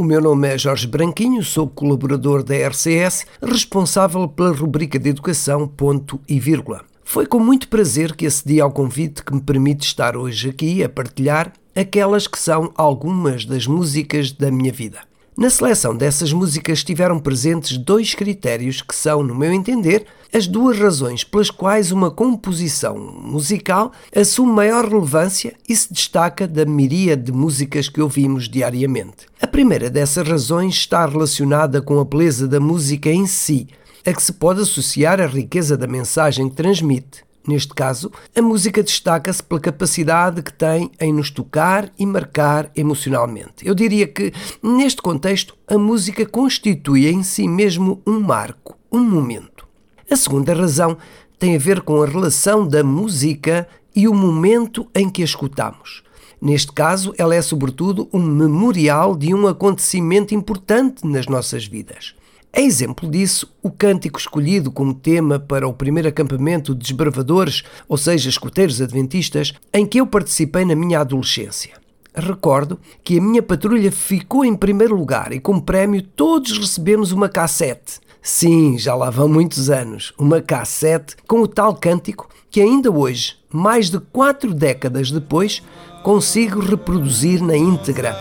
o meu nome é Jorge Branquinho, sou colaborador da RCS, responsável pela rubrica de educação ponto e vírgula. Foi com muito prazer que acedi ao convite que me permite estar hoje aqui a partilhar aquelas que são algumas das músicas da minha vida. Na seleção dessas músicas estiveram presentes dois critérios que são, no meu entender, as duas razões pelas quais uma composição musical assume maior relevância e se destaca da miríade de músicas que ouvimos diariamente. A primeira dessas razões está relacionada com a beleza da música em si, a que se pode associar a riqueza da mensagem que transmite, Neste caso, a música destaca-se pela capacidade que tem em nos tocar e marcar emocionalmente. Eu diria que, neste contexto, a música constitui em si mesmo um marco, um momento. A segunda razão tem a ver com a relação da música e o momento em que a escutamos. Neste caso, ela é sobretudo um memorial de um acontecimento importante nas nossas vidas. É exemplo disso o cântico escolhido como tema para o primeiro acampamento de desbravadores, ou seja, escuteiros adventistas, em que eu participei na minha adolescência. Recordo que a minha patrulha ficou em primeiro lugar e, como prémio, todos recebemos uma cassete. Sim, já lá vão muitos anos. Uma cassete com o tal cântico que ainda hoje, mais de quatro décadas depois, consigo reproduzir na íntegra.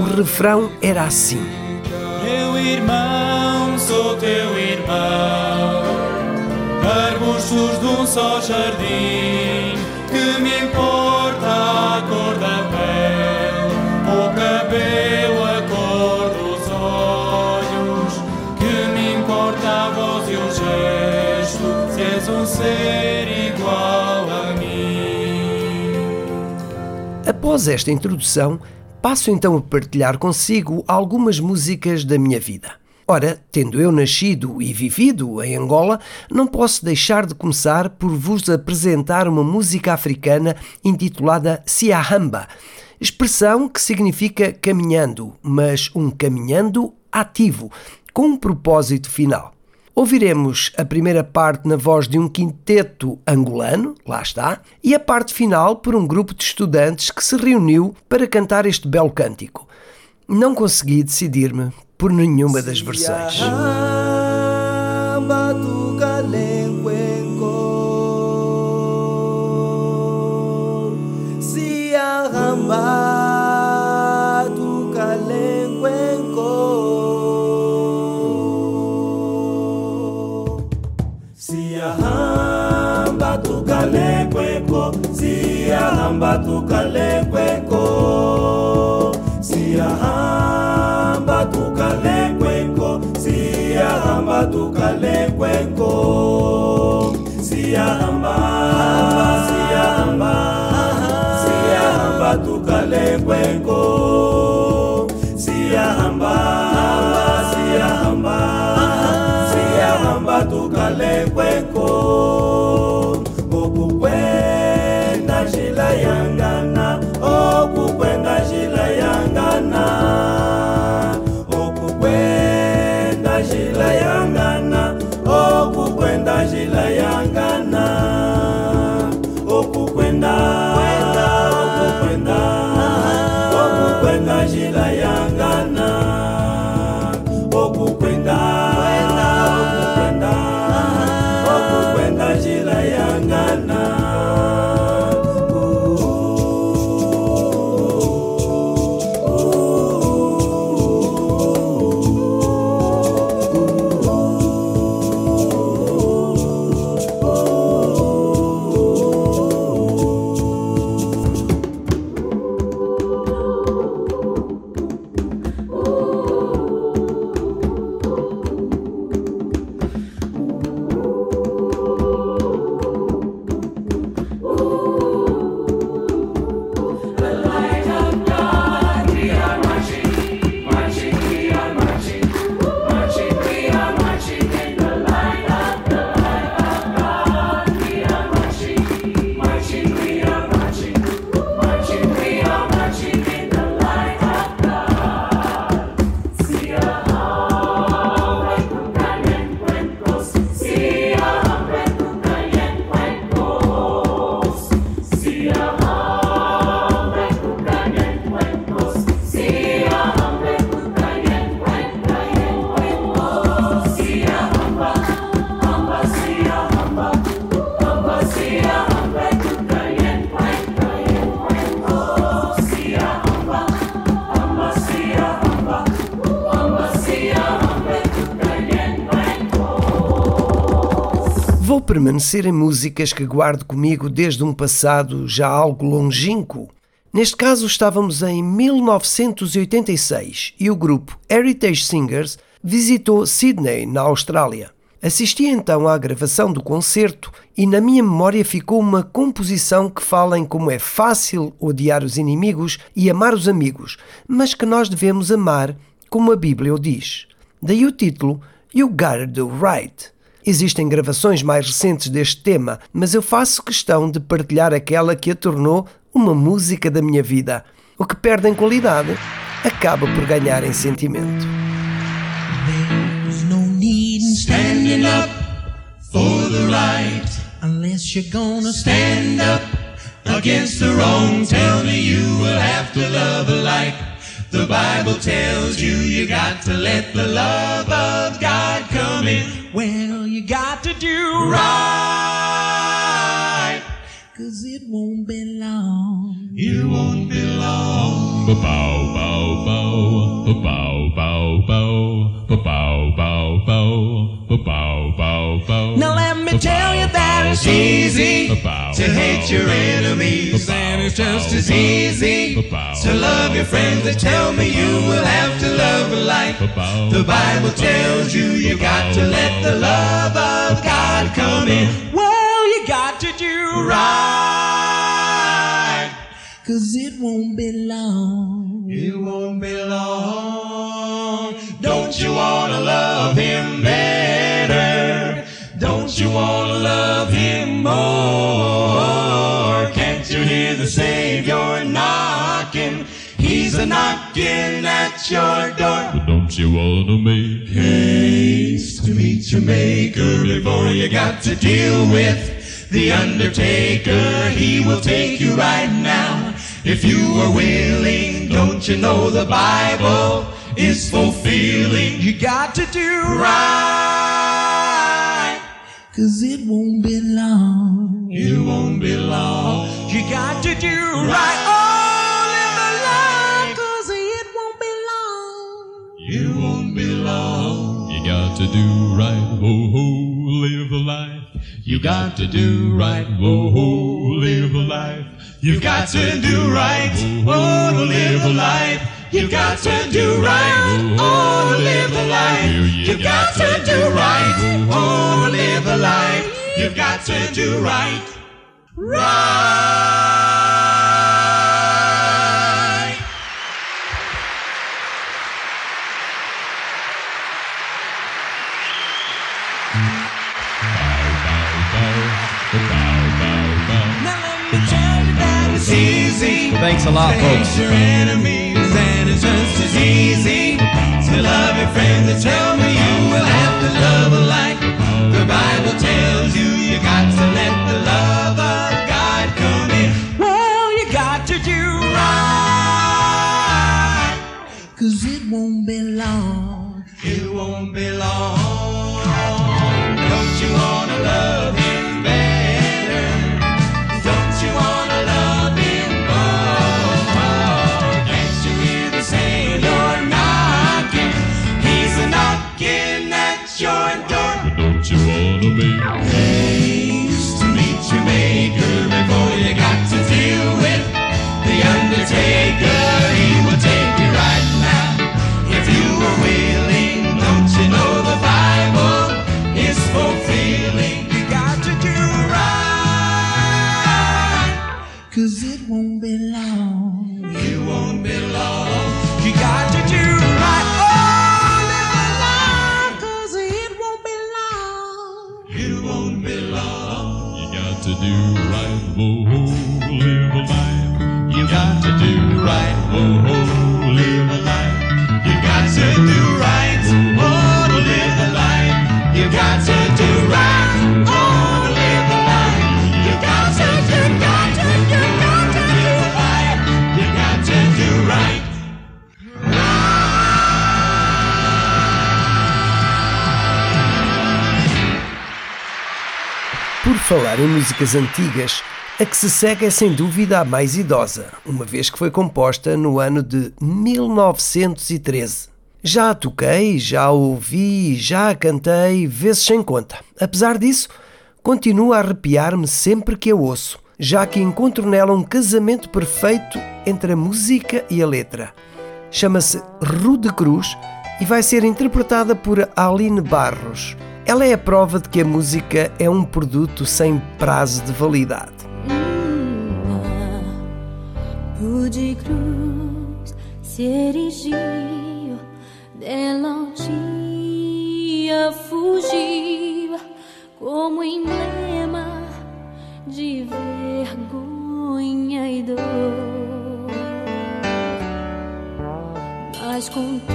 O refrão era assim: Meu irmão sou teu irmão. Arbustos de um só jardim, que me importa a cor da pele, o cabelo, a cor dos olhos, que me importa a voz e o gesto, se és um ser igual a mim. Após esta introdução, passo então a partilhar consigo algumas músicas da minha vida. Ora, tendo eu nascido e vivido em Angola, não posso deixar de começar por vos apresentar uma música africana intitulada Siahamba, expressão que significa caminhando, mas um caminhando ativo, com um propósito final. Ouviremos a primeira parte na voz de um quinteto angolano, lá está, e a parte final por um grupo de estudantes que se reuniu para cantar este belo cântico. Não consegui decidir-me por nenhuma das versões. Siahamba tukalekwenko. Siahamba Siahamba tukalekwenko Siahamba Siahamba Siahamba tukalekwenko Siahamba permanecer em músicas que guardo comigo desde um passado já algo longínquo. Neste caso, estávamos em 1986 e o grupo Heritage Singers visitou Sydney, na Austrália. Assisti então à gravação do concerto e na minha memória ficou uma composição que fala em como é fácil odiar os inimigos e amar os amigos, mas que nós devemos amar como a Bíblia o diz. Daí o título You Gotta Do Right. Existem gravações mais recentes deste tema, mas eu faço questão de partilhar aquela que a tornou uma música da minha vida. O que perde em qualidade acaba por ganhar em sentimento. There's no need in standing up for the right unless you're gonna stand up against the wrong. Tell me you will have to love alike. The Bible tells you you got to let the love of God come in. Well, you got to do right. Cause it won't be long. It won't be long. Bow, bow, bow. Bow, bow, bow. Bow, bow, bow. Bow, bow, bow. Tell you that it's easy to hate your enemies, and it's just as easy to love your friends. They tell me you will have to love alike. The Bible tells you you got to let the love of God come in. Well, you got to do right, cause it won't be long. It won't be long. Don't you wanna love him better? Don't you wanna love him more? Can't you hear the Savior knocking? He's a knocking at your door. But don't you wanna make Haste to meet your maker before you got to deal with the undertaker. He will take you right now. If you are willing, don't you know the Bible is fulfilling? You got to do right. Cause it won't be long. It won't be long. You got to do right. Oh, live the life. Cause it won't be long. It won't be long. You got to do right, ho, live a life. You got to do right, ho, live a life. You've got to do right. Oh, live a life. You've got to do right. Oh, to live a life. You've got to do right. Oh, to live a life. You've got to do right. Right. Now let me tell you that it's easy. Thanks a lot, to folks. It's just as easy to love your friends. They tell me you will have to love alike. The Bible tells you you got to let the love of God come in. Well, you got to do right, cause it won't be long. It won't be long. Don't you wanna love músicas antigas, a que se segue é sem dúvida a mais idosa, uma vez que foi composta no ano de 1913. Já a toquei, já a ouvi, já a cantei, vezes sem conta. Apesar disso, continuo a arrepiar-me sempre que a ouço, já que encontro nela um casamento perfeito entre a música e a letra. Chama-se Rude Cruz e vai ser interpretada por Aline Barros. Ela é a prova de que a música é um produto sem prazo de validade. de cruz se erigiu, dela um dia fugiu como emblema de vergonha e dor. Mas contemplo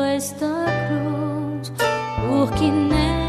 esta cruz. pour qu'il n'ait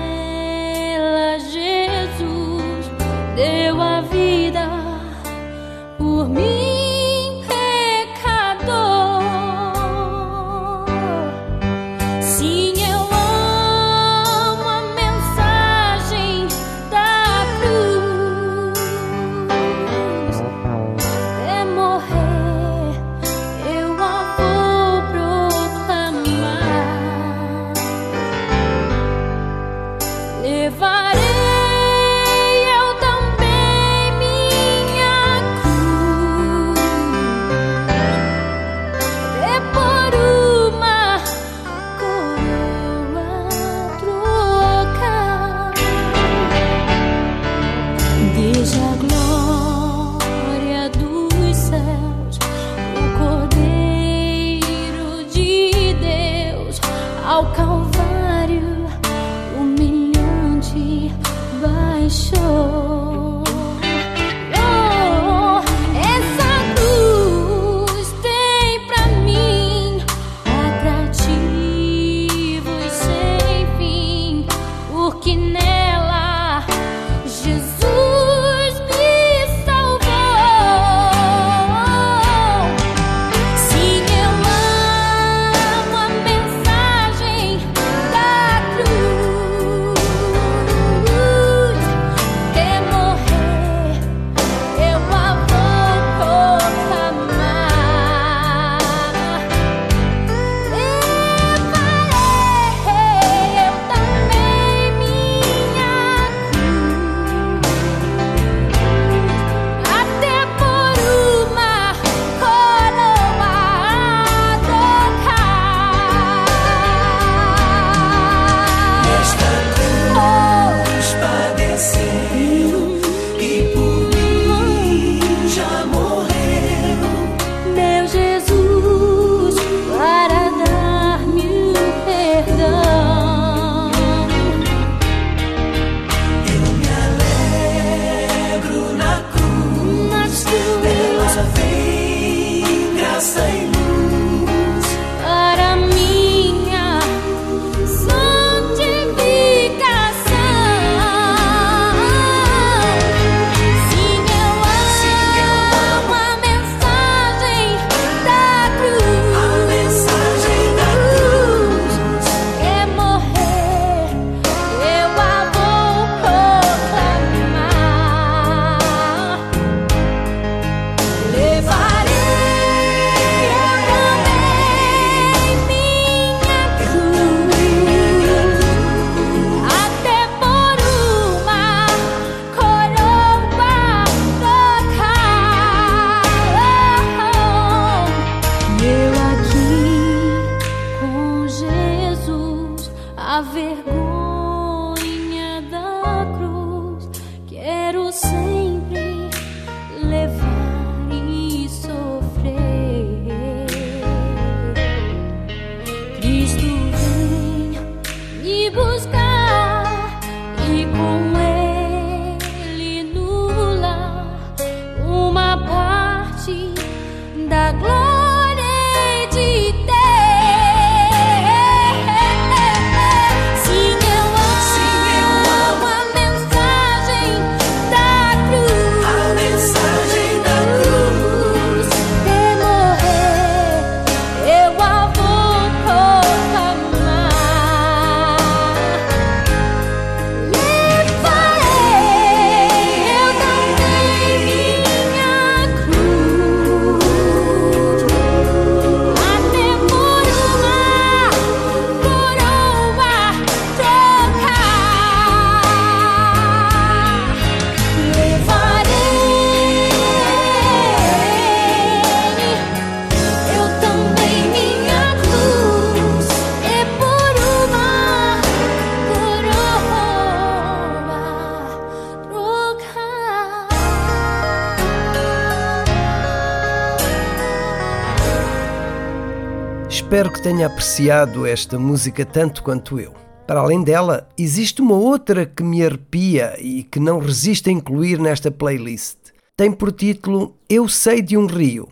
Espero que tenha apreciado esta música tanto quanto eu. Para além dela, existe uma outra que me arrepia e que não resisto a incluir nesta playlist. Tem por título Eu Sei de um Rio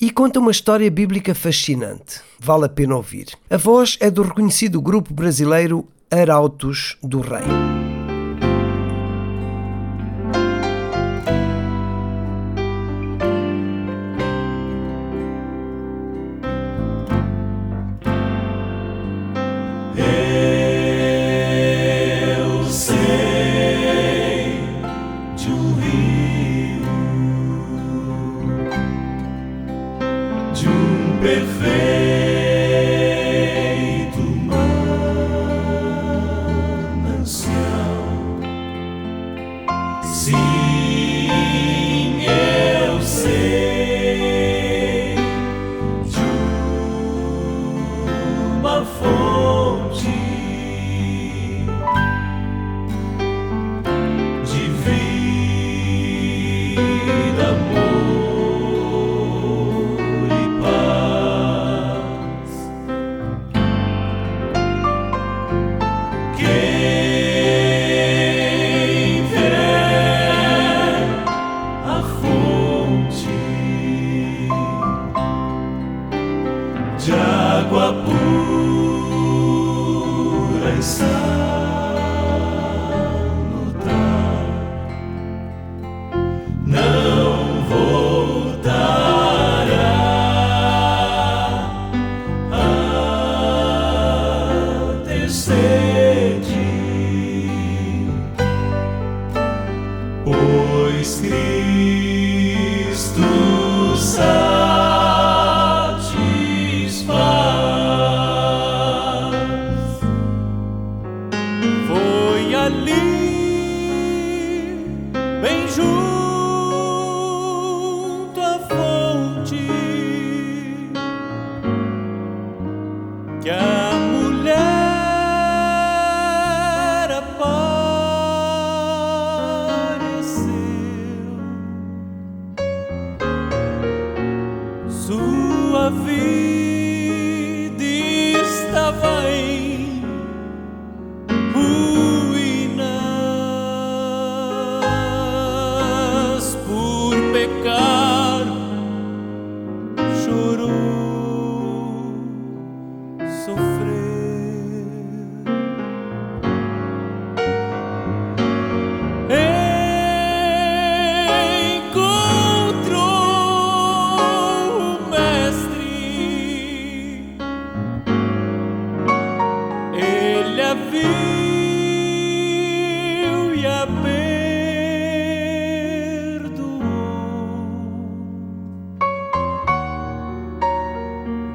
e conta uma história bíblica fascinante. Vale a pena ouvir. A voz é do reconhecido grupo brasileiro Arautos do Rei.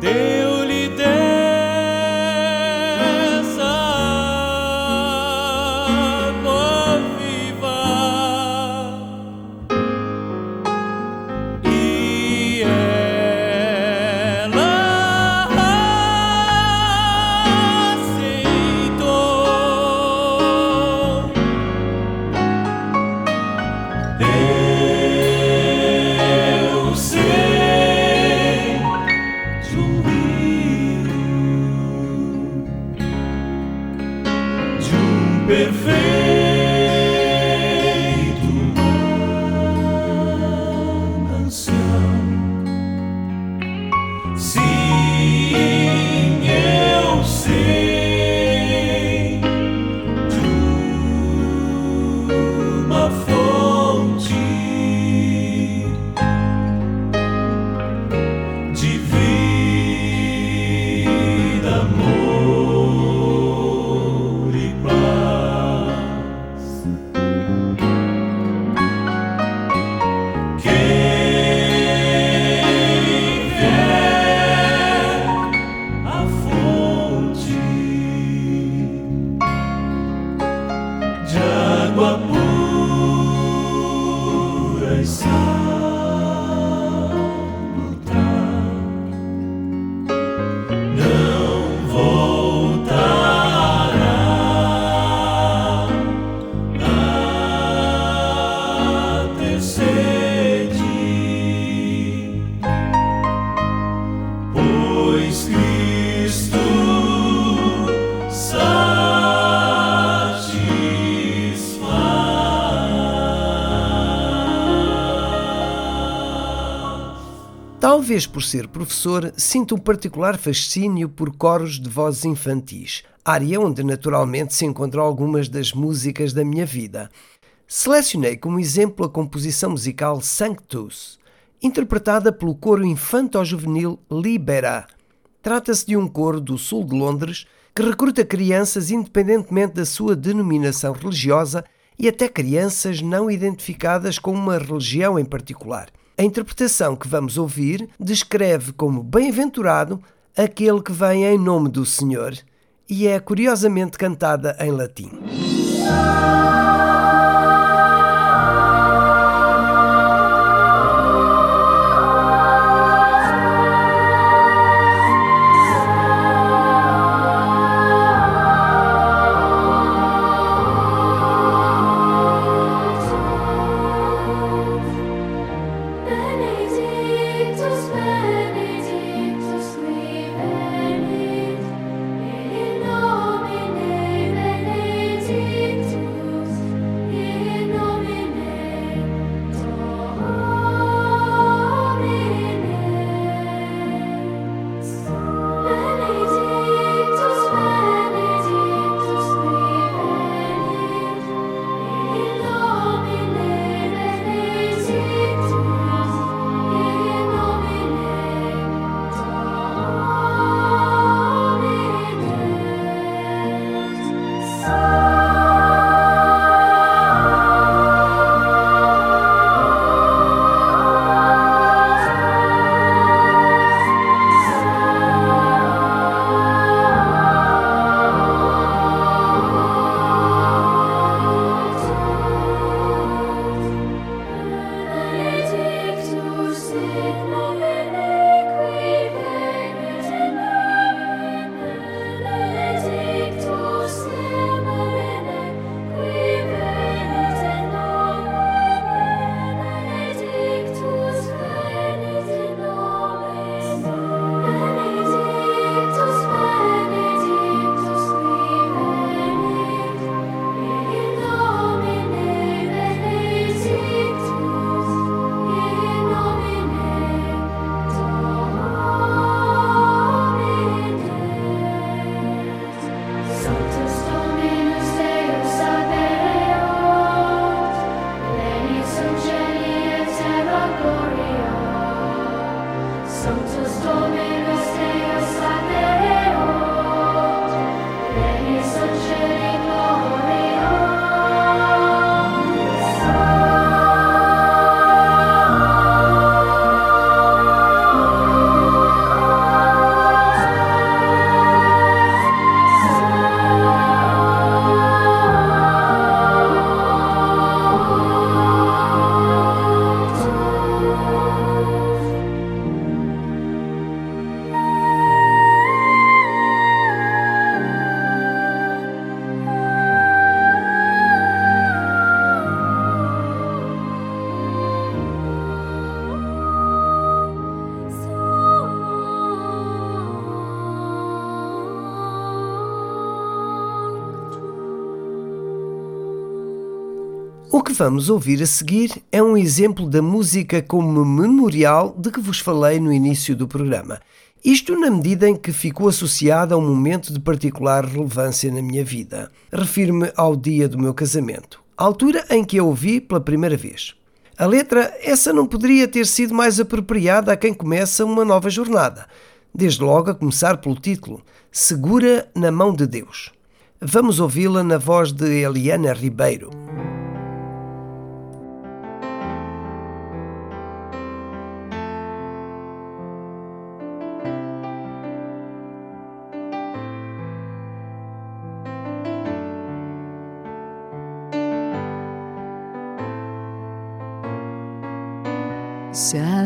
day. Talvez por ser professor, sinta um particular fascínio por coros de vozes infantis, área onde naturalmente se encontram algumas das músicas da minha vida. Selecionei como exemplo a composição musical Sanctus, interpretada pelo coro infanto-juvenil Libera. Trata-se de um coro do sul de Londres que recruta crianças independentemente da sua denominação religiosa e até crianças não identificadas com uma religião em particular. A interpretação que vamos ouvir descreve como bem-aventurado aquele que vem em nome do Senhor e é curiosamente cantada em latim. Vamos ouvir a seguir é um exemplo da música como memorial de que vos falei no início do programa. Isto na medida em que ficou associada a um momento de particular relevância na minha vida. Refiro-me ao dia do meu casamento, altura em que a ouvi pela primeira vez. A letra, essa não poderia ter sido mais apropriada a quem começa uma nova jornada. Desde logo a começar pelo título, Segura na Mão de Deus. Vamos ouvi-la na voz de Eliana Ribeiro.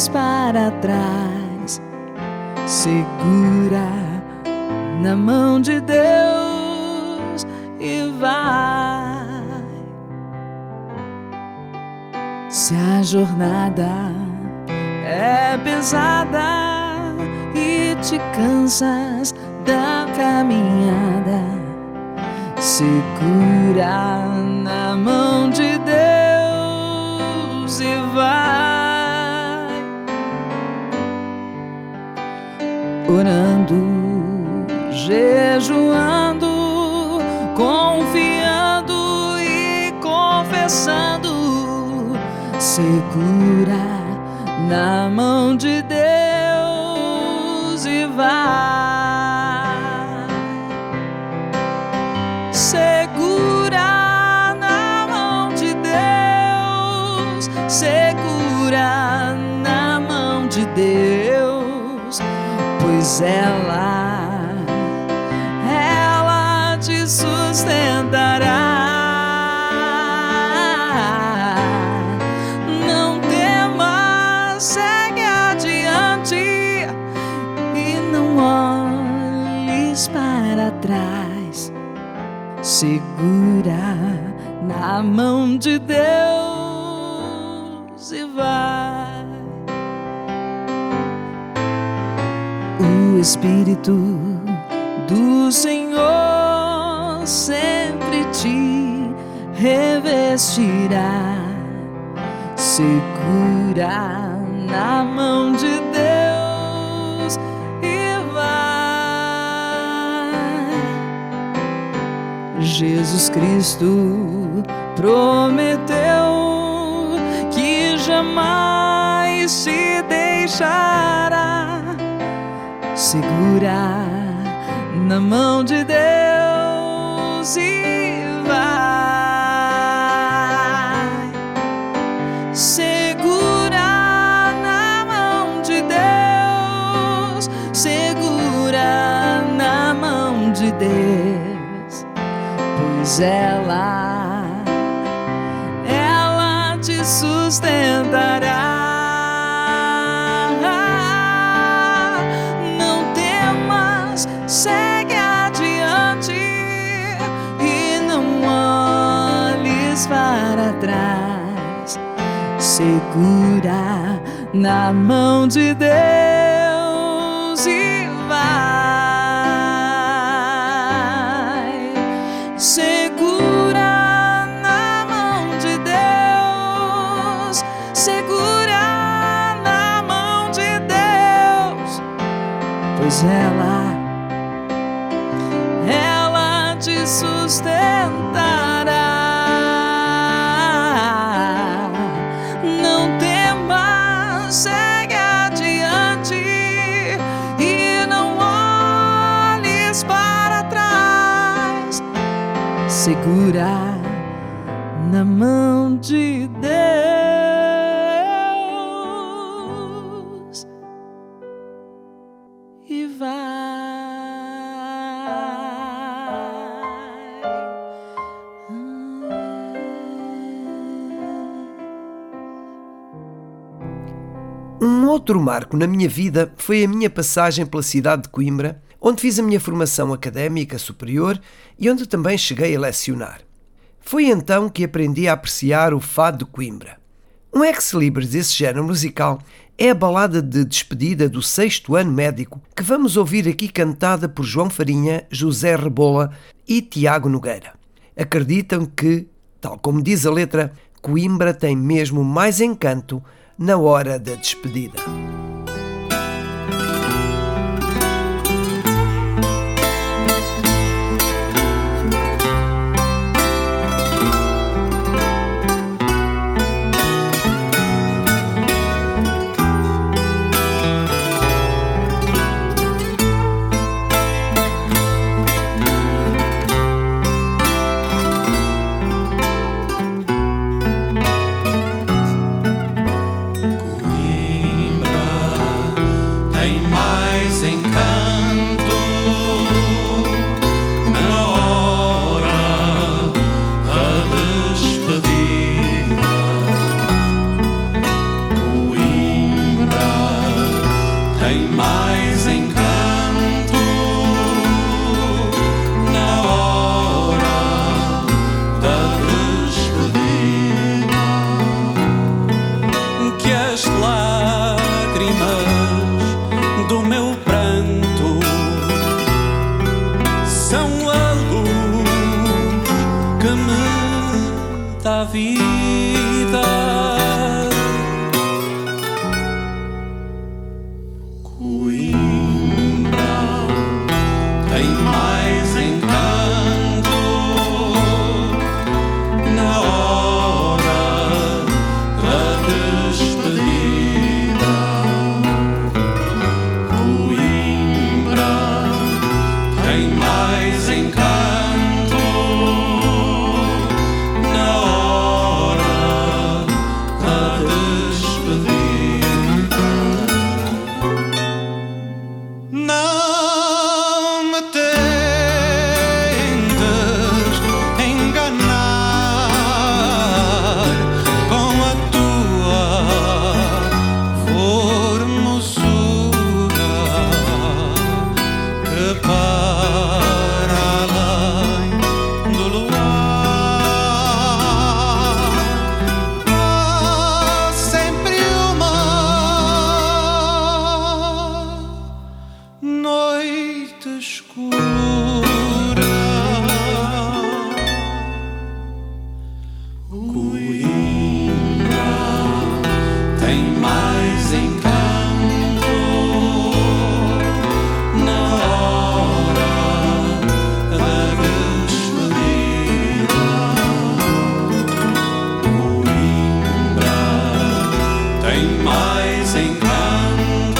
Olhes para trás. Segura na mão de Deus e vai. Se a jornada é pesada e te cansas da caminhada, segura na mão de Deus e vai. Orando, jejuando, confiando e confessando, segura na mão de Deus e vai. Ela, ela te sustentará. Não temas, segue adiante e não olhes para trás. Segura na mão de Deus Espírito do Senhor sempre te revestirá. Segura na mão de Deus e vai. Jesus Cristo prometeu que jamais te deixará. Segura na mão de Deus e vai. Segura na mão de Deus Um outro marco na minha vida foi a minha passagem pela cidade de Coimbra, onde fiz a minha formação académica superior e onde também cheguei a lecionar. Foi então que aprendi a apreciar o fado de Coimbra. Um ex-libris desse género musical é a balada de despedida do sexto ano médico que vamos ouvir aqui cantada por João Farinha, José Rebola e Tiago Nogueira. Acreditam que, tal como diz a letra, Coimbra tem mesmo mais encanto na hora da despedida. que me tá dá vida. Tem mais encanto na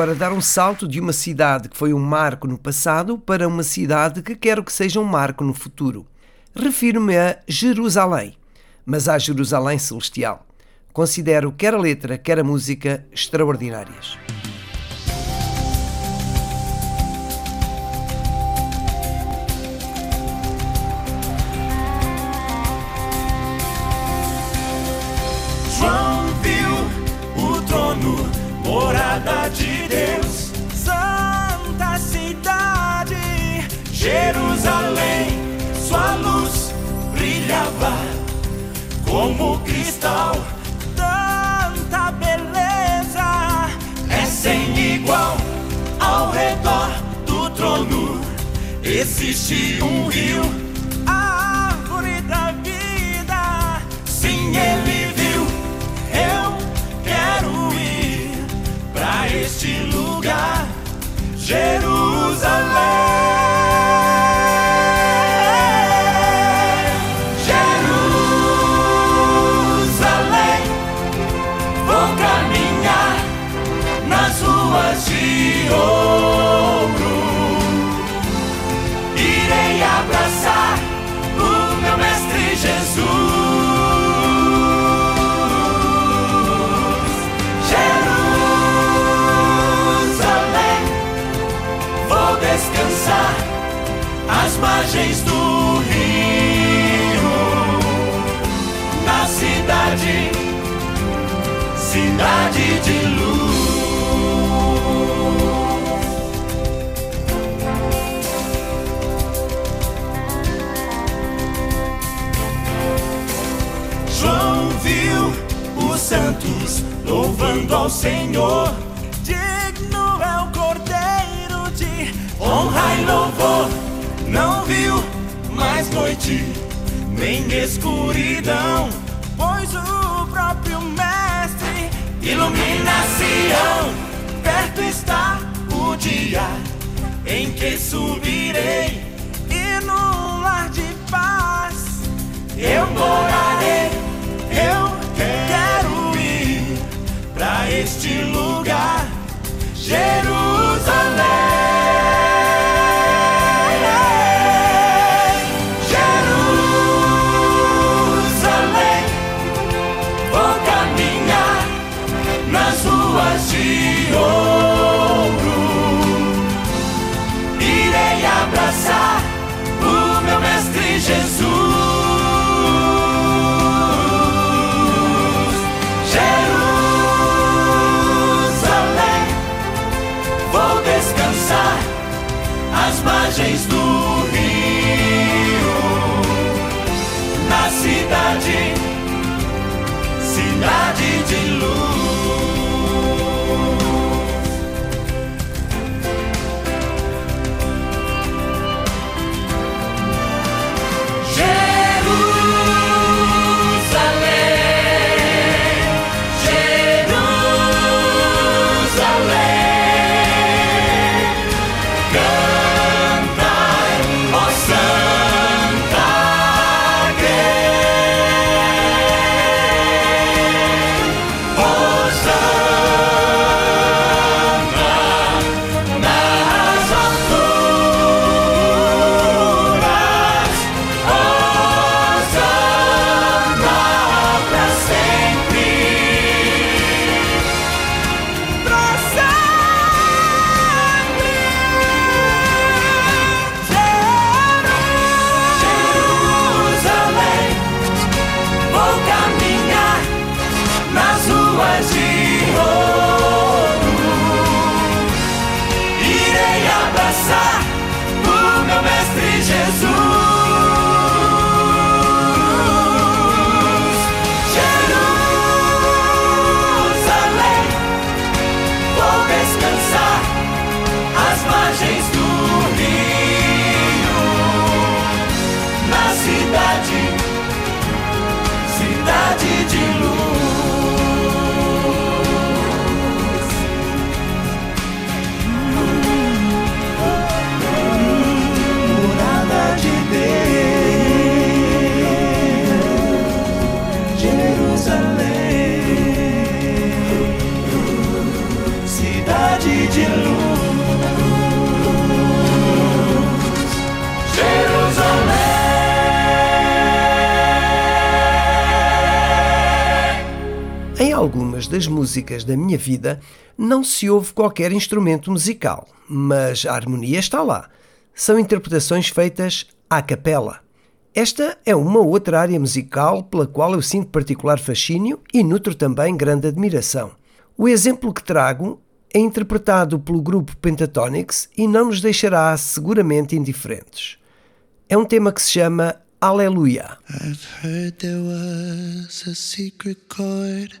agora dar um salto de uma cidade que foi um marco no passado para uma cidade que quero que seja um marco no futuro. Refiro-me a Jerusalém, mas à Jerusalém Celestial. Considero quer a letra, quer a música extraordinárias. Jerusalém, sua luz brilhava como cristal, tanta beleza é sem igual ao redor do trono. Existe um rio, a árvore da vida. Sim, ele viu. Eu quero ir pra este lugar. Jerusalém, ao Senhor. Digno é o Cordeiro de honra e louvor. Não viu mais noite, nem escuridão, pois o próprio Mestre ilumina Sião. Perto está o dia em que subirei e no lar de paz eu morarei. Pra este lugar, Jerusalém. Algumas das músicas da minha vida não se ouve qualquer instrumento musical, mas a harmonia está lá. São interpretações feitas à capela. Esta é uma outra área musical pela qual eu sinto particular fascínio e nutro também grande admiração. O exemplo que trago é interpretado pelo grupo Pentatonix e não nos deixará seguramente indiferentes. É um tema que se chama Aleluia. I've heard there was a secret chord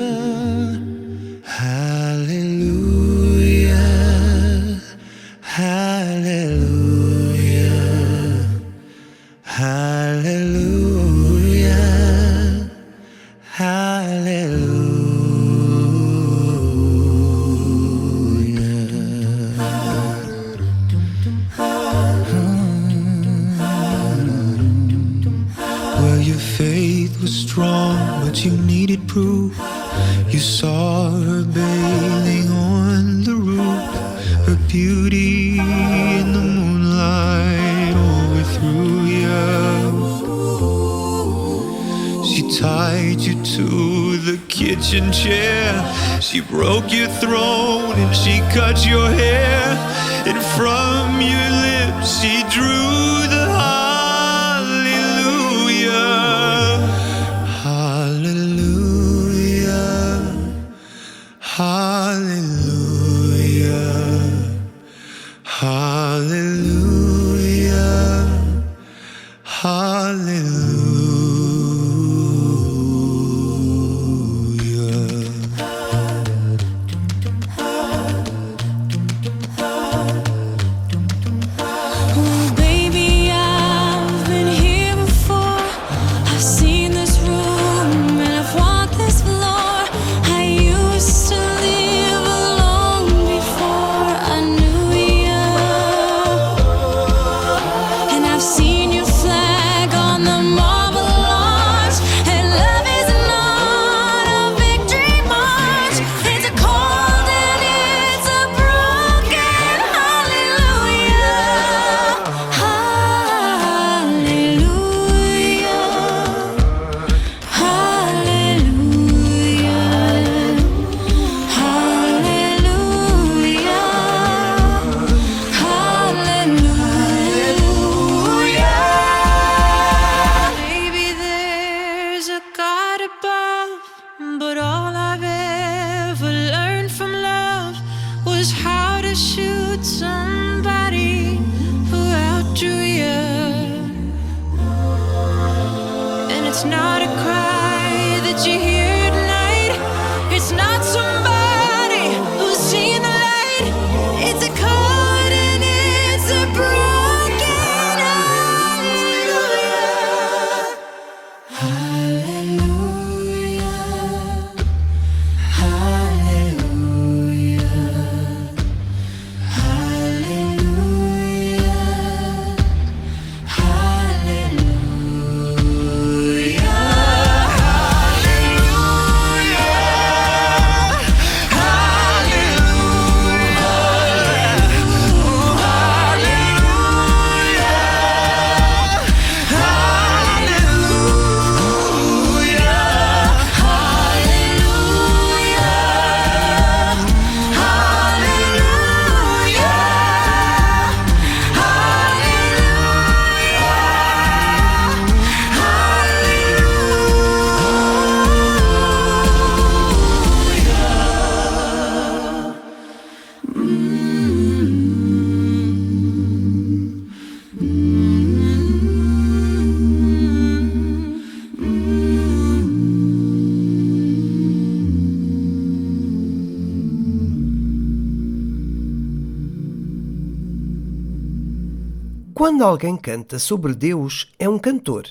Quando alguém canta sobre Deus, é um cantor,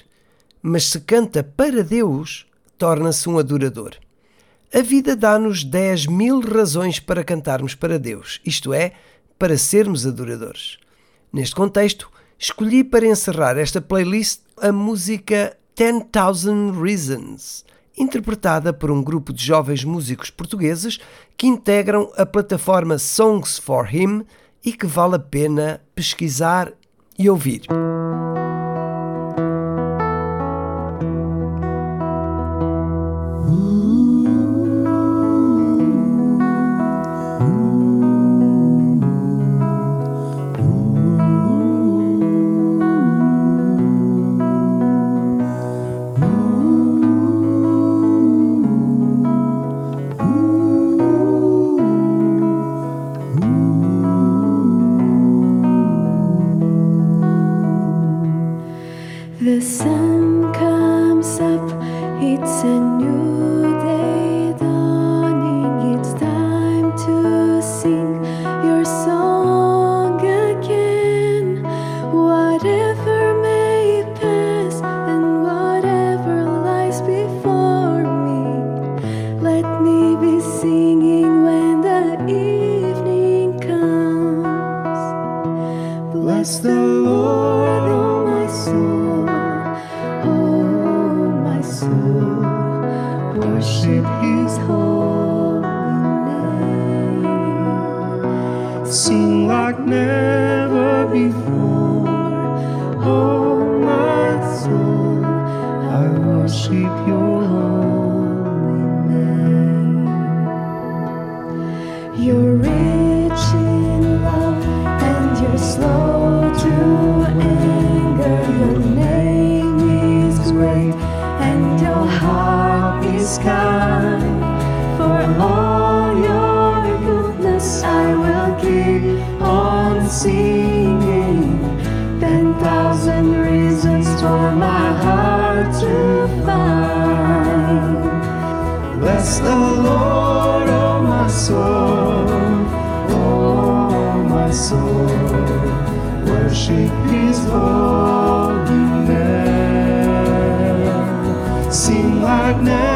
mas se canta para Deus, torna-se um adorador. A vida dá-nos 10 mil razões para cantarmos para Deus, isto é, para sermos adoradores. Neste contexto, escolhi para encerrar esta playlist a música 10,000 Reasons, interpretada por um grupo de jovens músicos portugueses que integram a plataforma Songs for Him e que vale a pena pesquisar e ouvir. Sing like never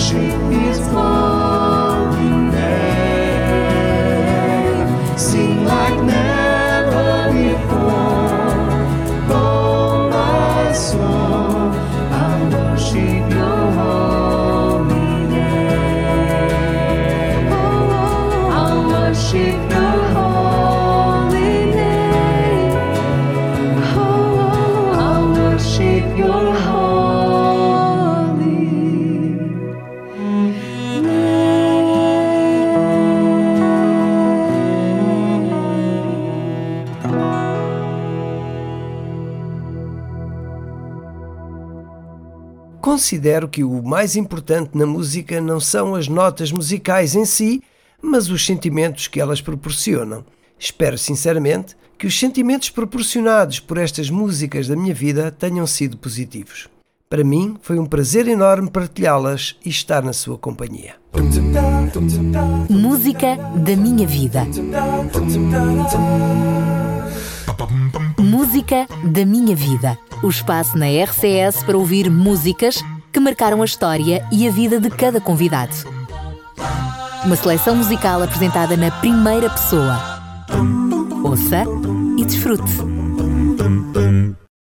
she Considero que o mais importante na música não são as notas musicais em si, mas os sentimentos que elas proporcionam. Espero sinceramente que os sentimentos proporcionados por estas músicas da minha vida tenham sido positivos. Para mim foi um prazer enorme partilhá-las e estar na sua companhia. Música da minha vida. Música da minha vida. O espaço na RCS para ouvir músicas que marcaram a história e a vida de cada convidado. Uma seleção musical apresentada na primeira pessoa. Ouça e desfrute.